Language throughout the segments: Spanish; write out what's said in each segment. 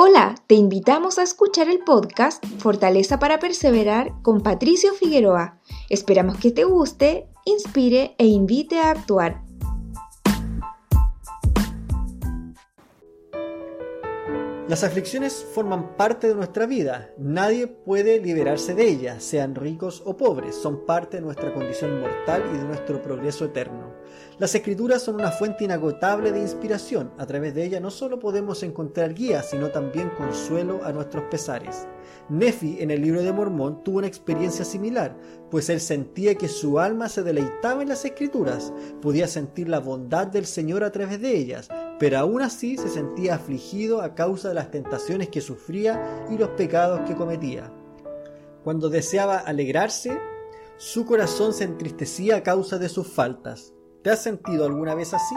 Hola, te invitamos a escuchar el podcast Fortaleza para Perseverar con Patricio Figueroa. Esperamos que te guste, inspire e invite a actuar. Las aflicciones forman parte de nuestra vida. Nadie puede liberarse de ellas, sean ricos o pobres. Son parte de nuestra condición mortal y de nuestro progreso eterno. Las escrituras son una fuente inagotable de inspiración. A través de ella no solo podemos encontrar guía, sino también consuelo a nuestros pesares. Nefi en el libro de Mormón tuvo una experiencia similar, pues él sentía que su alma se deleitaba en las escrituras, podía sentir la bondad del Señor a través de ellas, pero aún así se sentía afligido a causa de las tentaciones que sufría y los pecados que cometía. Cuando deseaba alegrarse, su corazón se entristecía a causa de sus faltas. ¿Te has sentido alguna vez así?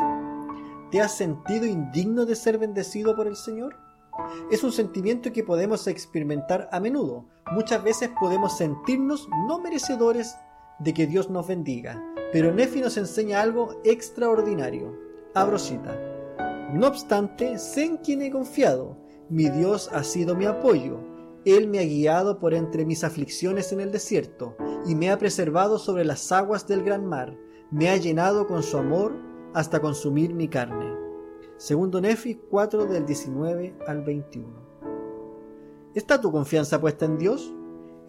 ¿Te has sentido indigno de ser bendecido por el Señor? Es un sentimiento que podemos experimentar a menudo. Muchas veces podemos sentirnos no merecedores de que Dios nos bendiga. Pero Nefi nos enseña algo extraordinario. Abro cita. No obstante, sé en quien he confiado. Mi Dios ha sido mi apoyo. Él me ha guiado por entre mis aflicciones en el desierto y me ha preservado sobre las aguas del gran mar. Me ha llenado con su amor hasta consumir mi carne. Segundo Nefi 4 del 19 al 21. ¿Está tu confianza puesta en Dios?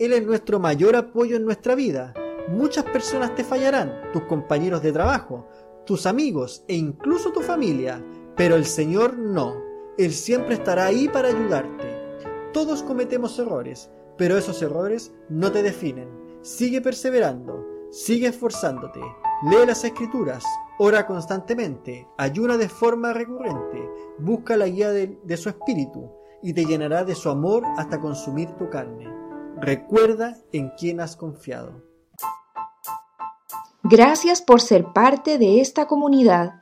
Él es nuestro mayor apoyo en nuestra vida. Muchas personas te fallarán, tus compañeros de trabajo, tus amigos e incluso tu familia, pero el Señor no. Él siempre estará ahí para ayudarte. Todos cometemos errores, pero esos errores no te definen. Sigue perseverando, sigue esforzándote, lee las escrituras, Ora constantemente, ayuna de forma recurrente, busca la guía de, de, su espíritu y te llenará de su amor hasta consumir tu carne. Recuerda en quién has confiado. Gracias por ser parte de esta comunidad.